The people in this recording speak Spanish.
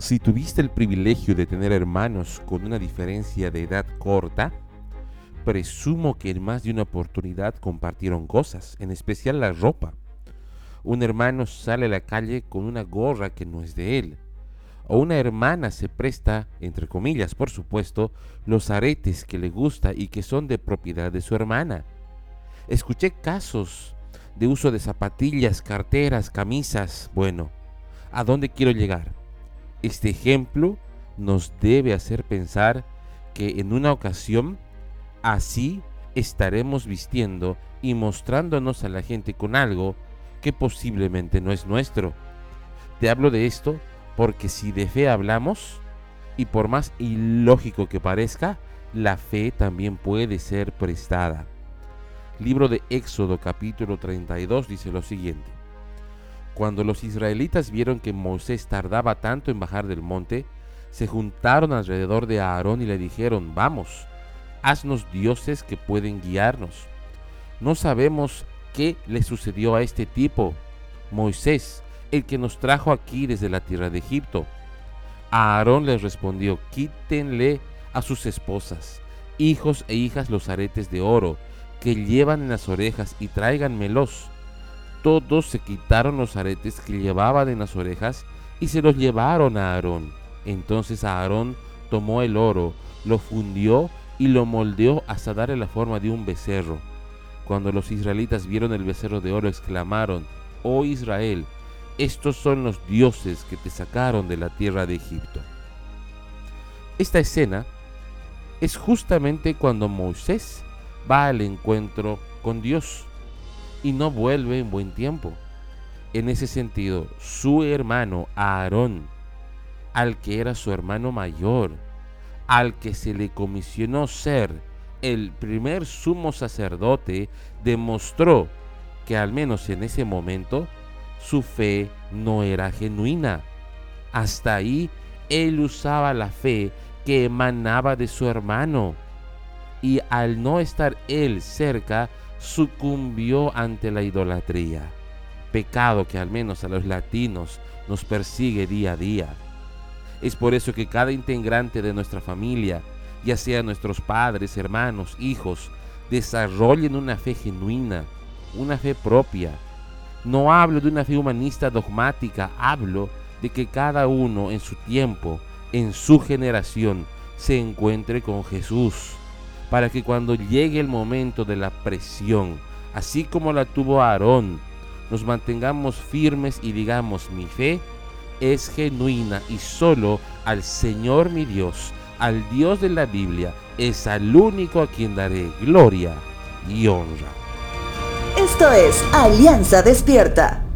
Si tuviste el privilegio de tener hermanos con una diferencia de edad corta, presumo que en más de una oportunidad compartieron cosas, en especial la ropa. Un hermano sale a la calle con una gorra que no es de él. O una hermana se presta, entre comillas por supuesto, los aretes que le gusta y que son de propiedad de su hermana. Escuché casos de uso de zapatillas, carteras, camisas. Bueno, ¿a dónde quiero llegar? Este ejemplo nos debe hacer pensar que en una ocasión así estaremos vistiendo y mostrándonos a la gente con algo que posiblemente no es nuestro. Te hablo de esto porque si de fe hablamos, y por más ilógico que parezca, la fe también puede ser prestada. Libro de Éxodo capítulo 32 dice lo siguiente. Cuando los israelitas vieron que Moisés tardaba tanto en bajar del monte, se juntaron alrededor de Aarón y le dijeron, vamos, haznos dioses que pueden guiarnos. No sabemos qué le sucedió a este tipo, Moisés, el que nos trajo aquí desde la tierra de Egipto. Aarón les respondió, quítenle a sus esposas, hijos e hijas los aretes de oro que llevan en las orejas y tráiganmelos todos se quitaron los aretes que llevaban en las orejas y se los llevaron a Aarón. Entonces Aarón tomó el oro, lo fundió y lo moldeó hasta darle la forma de un becerro. Cuando los israelitas vieron el becerro de oro, exclamaron, Oh Israel, estos son los dioses que te sacaron de la tierra de Egipto. Esta escena es justamente cuando Moisés va al encuentro con Dios y no vuelve en buen tiempo. En ese sentido, su hermano Aarón, al que era su hermano mayor, al que se le comisionó ser el primer sumo sacerdote, demostró que al menos en ese momento su fe no era genuina. Hasta ahí él usaba la fe que emanaba de su hermano. Y al no estar él cerca, sucumbió ante la idolatría, pecado que al menos a los latinos nos persigue día a día. Es por eso que cada integrante de nuestra familia, ya sea nuestros padres, hermanos, hijos, desarrollen una fe genuina, una fe propia. No hablo de una fe humanista dogmática, hablo de que cada uno en su tiempo, en su generación, se encuentre con Jesús para que cuando llegue el momento de la presión, así como la tuvo Aarón, nos mantengamos firmes y digamos, mi fe es genuina y solo al Señor mi Dios, al Dios de la Biblia, es al único a quien daré gloria y honra. Esto es Alianza Despierta.